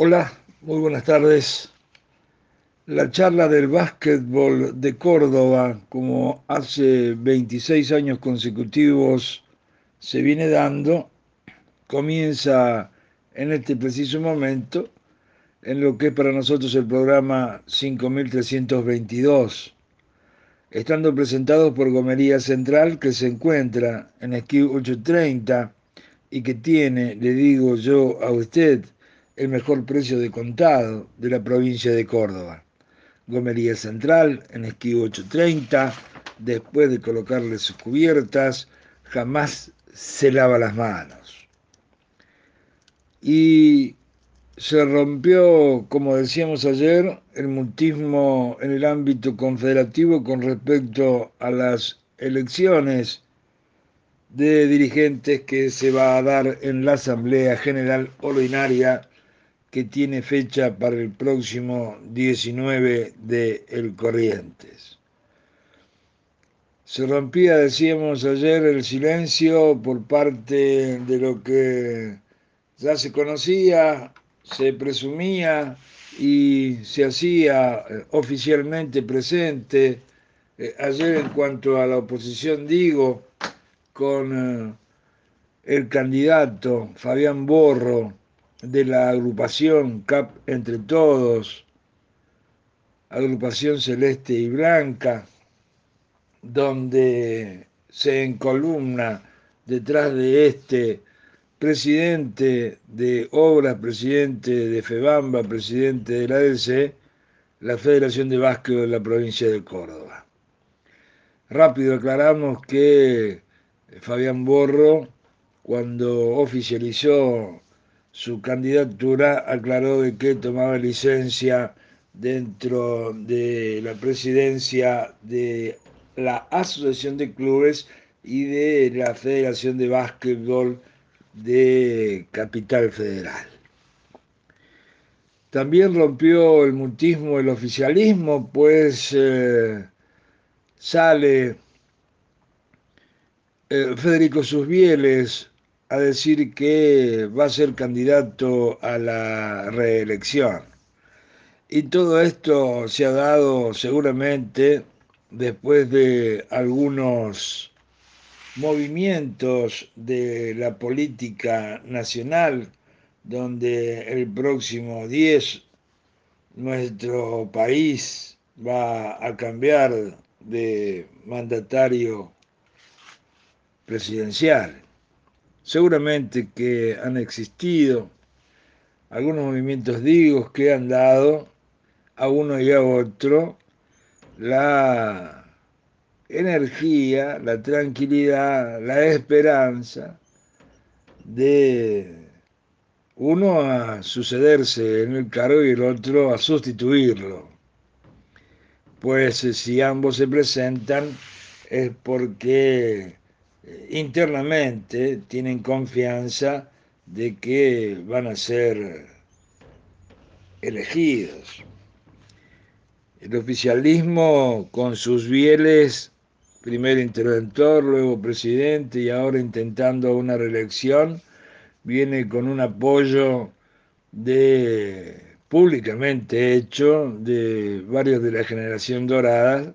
Hola, muy buenas tardes. La charla del básquetbol de Córdoba, como hace 26 años consecutivos se viene dando, comienza en este preciso momento en lo que es para nosotros el programa 5322, estando presentados por Gomería Central, que se encuentra en Esquí 830 y que tiene, le digo yo a usted, el mejor precio de contado de la provincia de Córdoba. Gomería Central en Esquí 830, después de colocarle sus cubiertas, jamás se lava las manos. Y se rompió, como decíamos ayer, el mutismo en el ámbito confederativo con respecto a las elecciones de dirigentes que se va a dar en la Asamblea General Ordinaria que tiene fecha para el próximo 19 de El Corrientes. Se rompía, decíamos ayer, el silencio por parte de lo que ya se conocía, se presumía y se hacía eh, oficialmente presente. Eh, ayer en cuanto a la oposición digo, con eh, el candidato Fabián Borro, de la agrupación CAP Entre Todos, agrupación celeste y blanca, donde se encolumna detrás de este presidente de Obras, presidente de FEBAMBA, presidente de la DC, la Federación de Básquet de la provincia de Córdoba. Rápido aclaramos que Fabián Borro, cuando oficializó su candidatura aclaró de que tomaba licencia dentro de la presidencia de la Asociación de Clubes y de la Federación de Básquetbol de Capital Federal. También rompió el mutismo, el oficialismo, pues eh, sale eh, Federico Susbieles a decir que va a ser candidato a la reelección. Y todo esto se ha dado seguramente después de algunos movimientos de la política nacional, donde el próximo 10 nuestro país va a cambiar de mandatario presidencial. Seguramente que han existido algunos movimientos digos que han dado a uno y a otro la energía, la tranquilidad, la esperanza de uno a sucederse en el cargo y el otro a sustituirlo. Pues si ambos se presentan es porque internamente tienen confianza de que van a ser elegidos. El oficialismo con sus bieles, primero interventor, luego presidente y ahora intentando una reelección, viene con un apoyo de públicamente hecho de varios de la generación dorada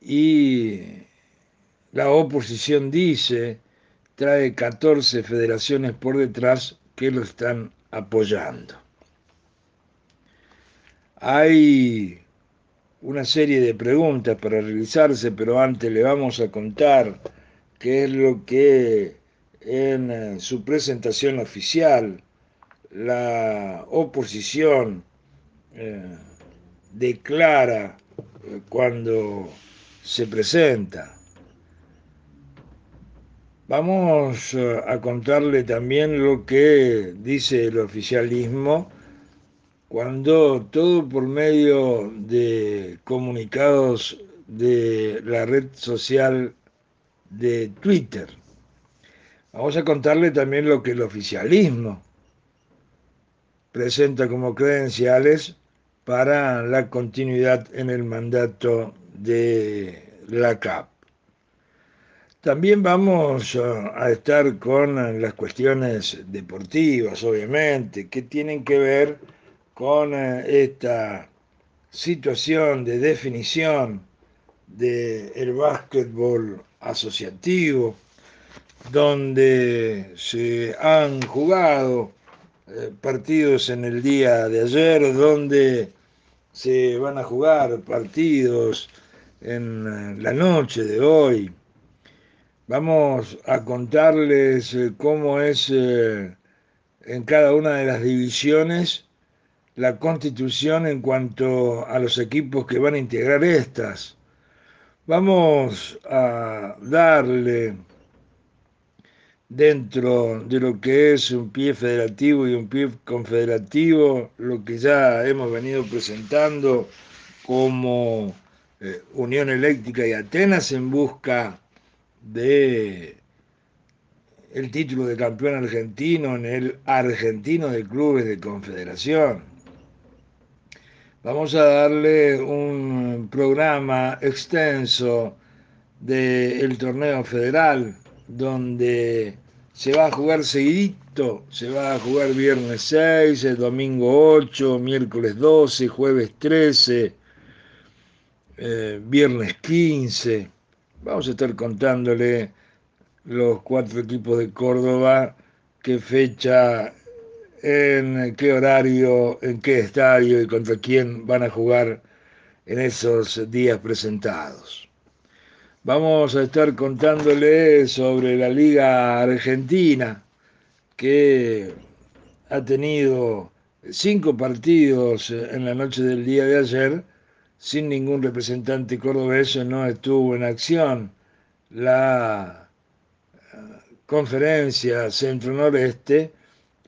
y la oposición dice, trae 14 federaciones por detrás que lo están apoyando. Hay una serie de preguntas para realizarse, pero antes le vamos a contar qué es lo que en eh, su presentación oficial la oposición eh, declara eh, cuando se presenta. Vamos eh, a contarle también lo que dice el oficialismo cuando todo por medio de comunicados de la red social de Twitter. Vamos a contarle también lo que el oficialismo presenta como credenciales para la continuidad en el mandato de la CAP. También vamos a estar con las cuestiones deportivas, obviamente, que tienen que ver con eh, esta situación de definición del básquetbol asociativo, donde se han jugado eh, partidos en el día de ayer, donde se van a jugar partidos en eh, la noche de hoy. Vamos a contarles eh, cómo es en cada una de las divisiones la constitución en cuanto a los equipos que van a integrar estas. Vamos a darle dentro de lo que es un pie federativo y un pie confederativo, lo que ya hemos venido presentando como eh, Unión Eléctrica y Atenas en busca de el título de campeón argentino en el argentino de clubes de confederación. Vamos a darle un programa extenso del torneo federal donde se va a jugar seguidito, se va a jugar viernes 6, domingo 8, miércoles 12, jueves 13, eh, viernes 15. Vamos a estar contándole los cuatro equipos de Córdoba, qué fecha, en qué horario, en qué estadio y contra quién van a jugar en esos días presentados. Vamos a estar contándole sobre la Liga Argentina, que ha tenido cinco partidos en la noche del día de ayer, sin ningún representante cordobés, no estuvo en acción. La eh, conferencia centro-noreste,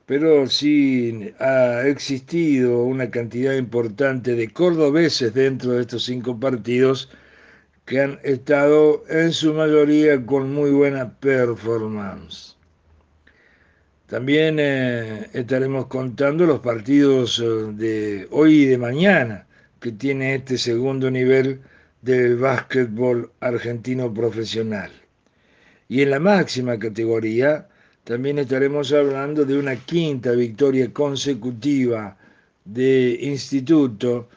pero sí ha existido una cantidad importante de cordobeses dentro de estos cinco partidos que han estado en su mayoría con muy buena performance. También eh, estaremos contando los partidos eh, de hoy y de mañana que tiene este segundo nivel del básquetbol argentino profesional. Y en la máxima categoría también estaremos hablando de una quinta victoria consecutiva de Instituto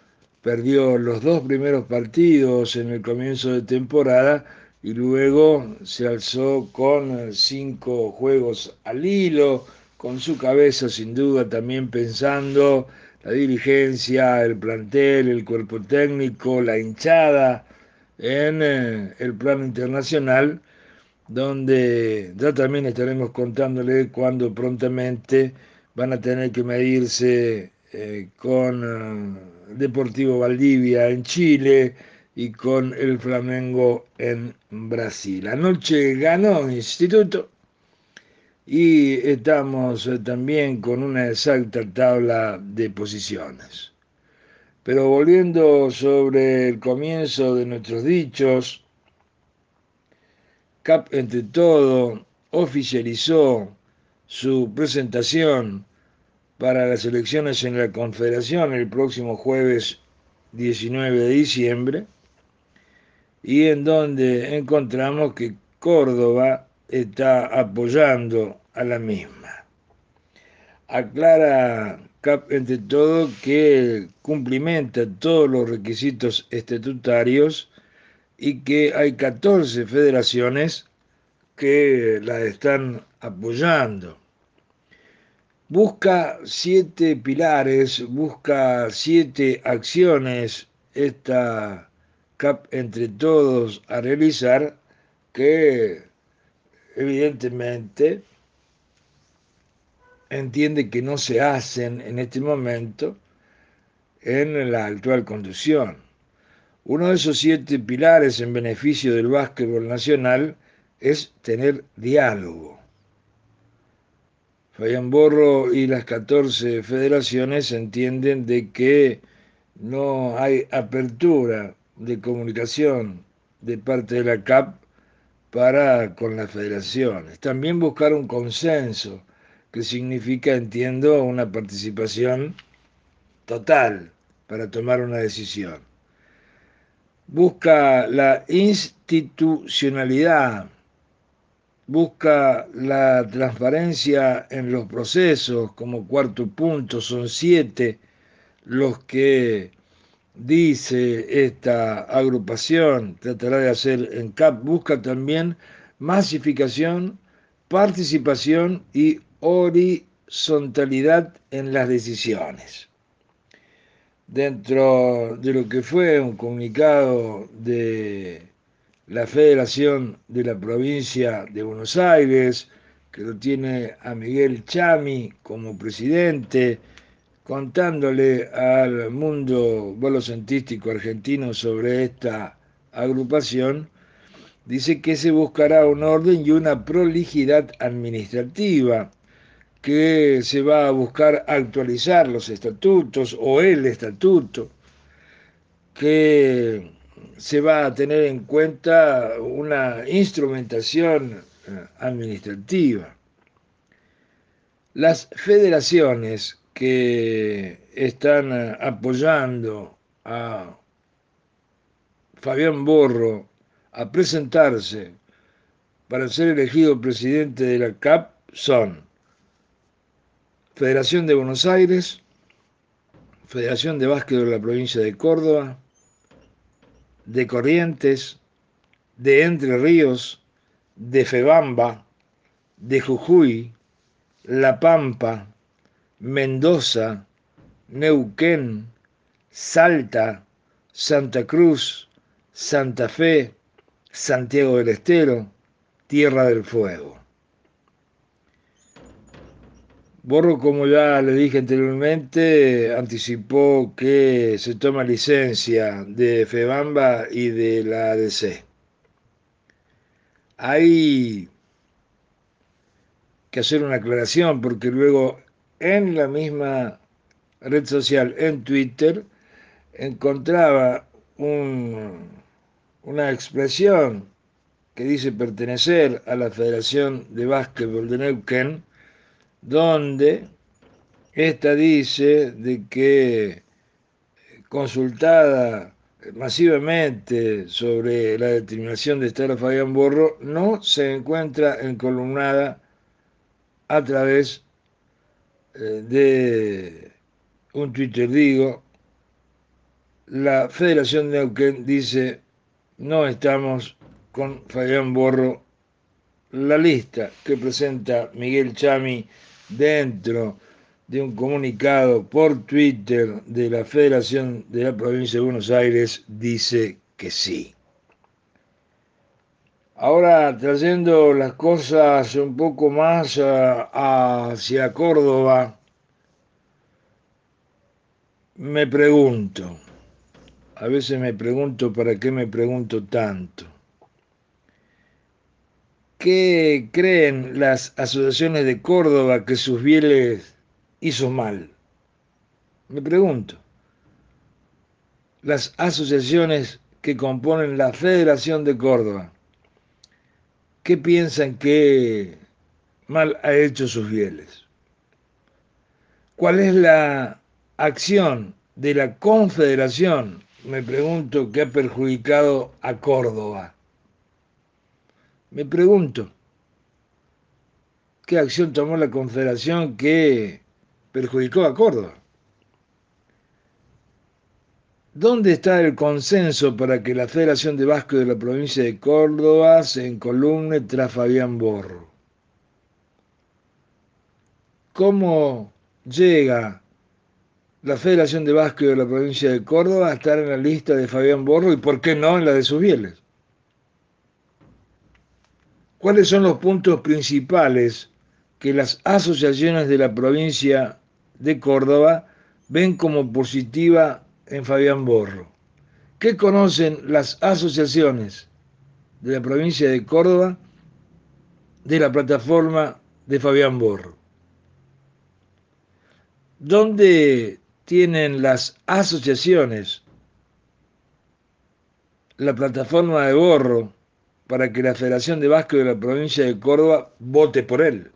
perdió los dos primeros partidos en el comienzo de temporada y luego se alzó con cinco juegos al hilo, con su cabeza sin duda también pensando la dirigencia, el plantel, el cuerpo técnico, la hinchada en eh, el plano internacional, donde ya también estaremos contándole cuando prontamente van a tener que medirse eh, con eh, Deportivo Valdivia en Chile y con el Flamengo en Brasil. Anoche ganó Instituto y estamos eh, también con una exacta tabla de posiciones. Pero volviendo sobre el comienzo de nuestros dichos, CAP entre todo oficializó su presentación para las elecciones en la Confederación el próximo jueves 19 de diciembre y en donde encontramos que Córdoba está apoyando a la misma. Aclara CAP entre todo que cumplimenta todos los requisitos estatutarios y que hay 14 federaciones que la están apoyando busca siete pilares, busca siete acciones esta CAP entre todos a realizar que evidentemente entiende que no se hacen en este momento en la actual conducción. Uno de esos siete pilares en beneficio del básquetbol nacional es tener diálogo. Fabián Borro y las 14 federaciones entienden de que no hay apertura de comunicación de parte de la CAP para con las federaciones. También buscar un consenso, que significa, entiendo, una participación total para tomar una decisión. Busca la institucionalidad busca la transparencia en los procesos como cuarto punto, son siete los que dice esta agrupación, tratará de hacer en CAP, busca también masificación, participación y horizontalidad en las decisiones. Dentro de lo que fue un comunicado de la Federación de la Provincia de Buenos Aires, que lo tiene a Miguel Chami como presidente, contándole al mundo bolocentístico argentino sobre esta agrupación, dice que se buscará un orden y una prolijidad administrativa, que se va a buscar actualizar los estatutos o el estatuto, que se va a tener en cuenta una instrumentación eh, administrativa. Las federaciones que están eh, apoyando a Fabián Borro a presentarse para ser elegido presidente de la CAP son Federación de Buenos Aires, Federación de Básquet de la provincia de Córdoba, de Corrientes, de Entre Ríos, de Febamba, de Jujuy, La Pampa, Mendoza, Neuquén, Salta, Santa Cruz, Santa Fe, Santiago del Estero, Tierra del Fuego. Borro, como ya le dije anteriormente, anticipó que se toma licencia de FEBAMBA y de la ADC. Hay que hacer una aclaración porque luego en la misma red social, en Twitter, encontraba un, una expresión que dice pertenecer a la Federación de Básquetbol de Neuquén, donde esta dice de que consultada masivamente sobre la determinación de estar a Fabián Borro, no se encuentra encolumnada a través eh, de un Twitter, digo, la Federación de Neuquén dice, no estamos con Fabián Borro, la lista que presenta Miguel Chami dentro de un comunicado por Twitter de la Federación de la Provincia de Buenos Aires dice que sí. Ahora trayendo las cosas un poco más hacia Córdoba, me pregunto, a veces me pregunto para qué me pregunto tanto. ¿Qué creen las asociaciones de Córdoba que sus bieles hizo mal? Me pregunto. Las asociaciones que componen la Federación de Córdoba, ¿qué piensan que mal ha hecho sus bieles? ¿Cuál es la acción de la Confederación, me pregunto, que ha perjudicado a Córdoba? Me pregunto, ¿qué acción tomó la Confederación que perjudicó a Córdoba? ¿Dónde está el consenso para que la Federación de Vasco de la provincia de Córdoba se encolumne tras Fabián Borro? ¿Cómo llega la Federación de Vasco de la provincia de Córdoba a estar en la lista de Fabián Borro y por qué no en la de sus bieles? ¿Cuáles son los puntos principales que las asociaciones de la provincia de Córdoba ven como positiva en Fabián Borro? ¿Qué conocen las asociaciones de la provincia de Córdoba de la plataforma de Fabián Borro? ¿Dónde tienen las asociaciones la plataforma de Borro para que la Federación de Básquet de la provincia de Córdoba vote por él.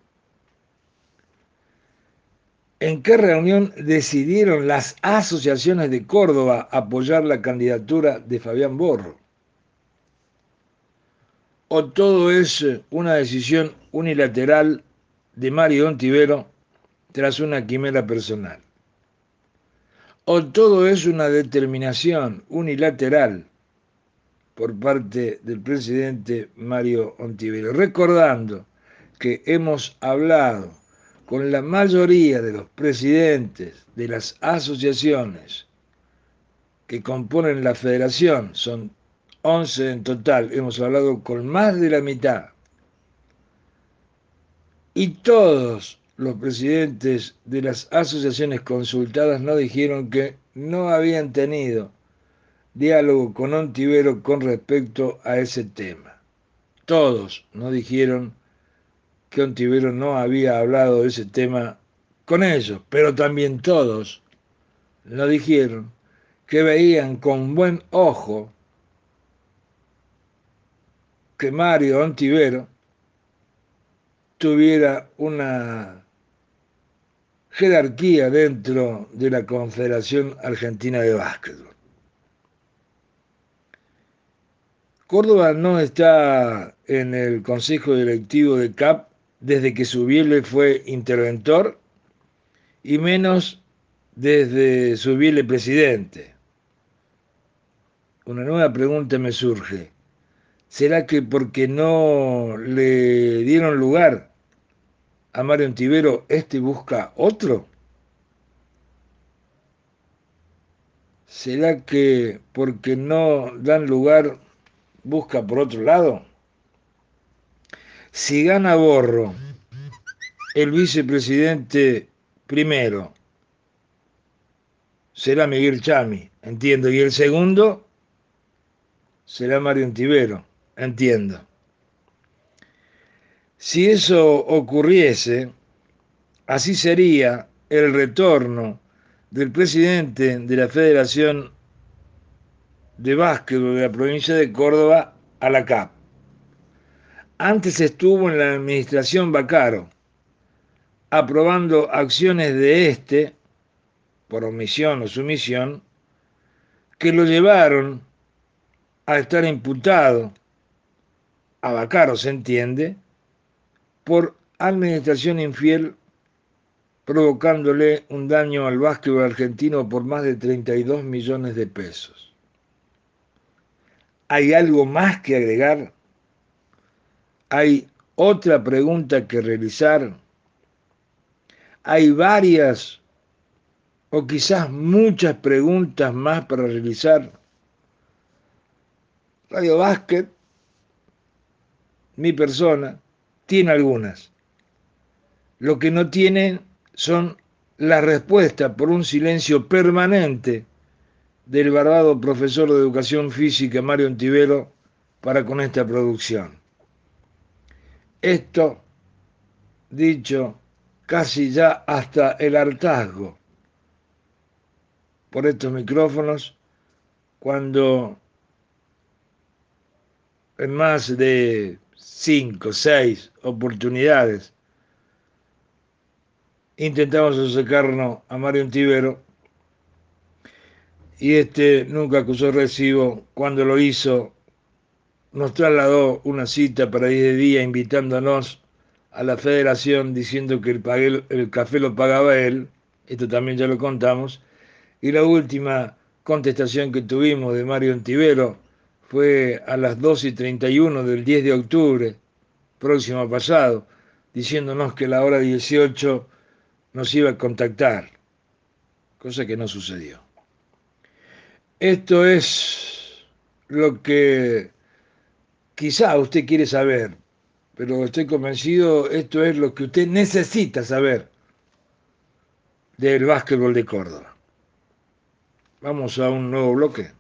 ¿En qué reunión decidieron las asociaciones de Córdoba apoyar la candidatura de Fabián Borro? o todo es una decisión unilateral de Mario Ontivero tras una quimera personal. O todo es una determinación unilateral por parte del presidente Mario Ontivero, recordando que hemos hablado con la mayoría de los presidentes de las asociaciones que componen la federación, son 11 en total, hemos hablado con más de la mitad, y todos los presidentes de las asociaciones consultadas nos dijeron que no habían tenido diálogo con Ontivero con respecto a ese tema. Todos nos dijeron que Ontivero no había hablado de ese tema con ellos, pero también todos nos dijeron que veían con buen ojo que Mario Ontivero tuviera una jerarquía dentro de la Confederación Argentina de Básquetbol. Córdoba no está en el Consejo Directivo de CAP desde que su Subiele fue interventor y menos desde su presidente. Una nueva pregunta me surge. ¿Será que porque no le dieron lugar a Mario Antivero, este busca otro? ¿Será que porque no dan lugar busca por otro lado? Si gana Borro, el vicepresidente primero será Miguel Chami, entiendo, y el segundo será Mario Antivero, entiendo. Si eso ocurriese, así sería el retorno del presidente de la Federación de Básquetbol de la provincia de Córdoba a la CAP. Antes estuvo en la administración Bacaro, aprobando acciones de este, por omisión o sumisión, que lo llevaron a estar imputado, a Bacaro se entiende, por administración infiel, provocándole un daño al básquetbol argentino por más de 32 millones de pesos. ¿Hay algo más que agregar? ¿Hay otra pregunta que realizar? ¿Hay varias o quizás muchas preguntas más para realizar? Radio Básquet, mi persona, tiene algunas. Lo que no tiene son las respuestas por un silencio permanente del barbado profesor de educación física Mario Antivero para con esta producción. Esto, dicho casi ya hasta el hartazgo por estos micrófonos, cuando en más de cinco, seis oportunidades intentamos acercarnos a Mario Antivero y este nunca acusó recibo. Cuando lo hizo, nos trasladó una cita para ir de día invitándonos a la federación diciendo que el, café lo pagaba él, esto también ya lo contamos, y la última contestación que tuvimos de Mario Antivero fue a las 2 y 31 del 10 de octubre, próximo pasado, diciéndonos que a la hora 18 nos iba a contactar, cosa que no sucedió. Esto es lo que quizá usted quiere saber, pero estoy convencido, esto es lo que usted necesita saber del básquetbol de Córdoba. Vamos a un nuevo bloque.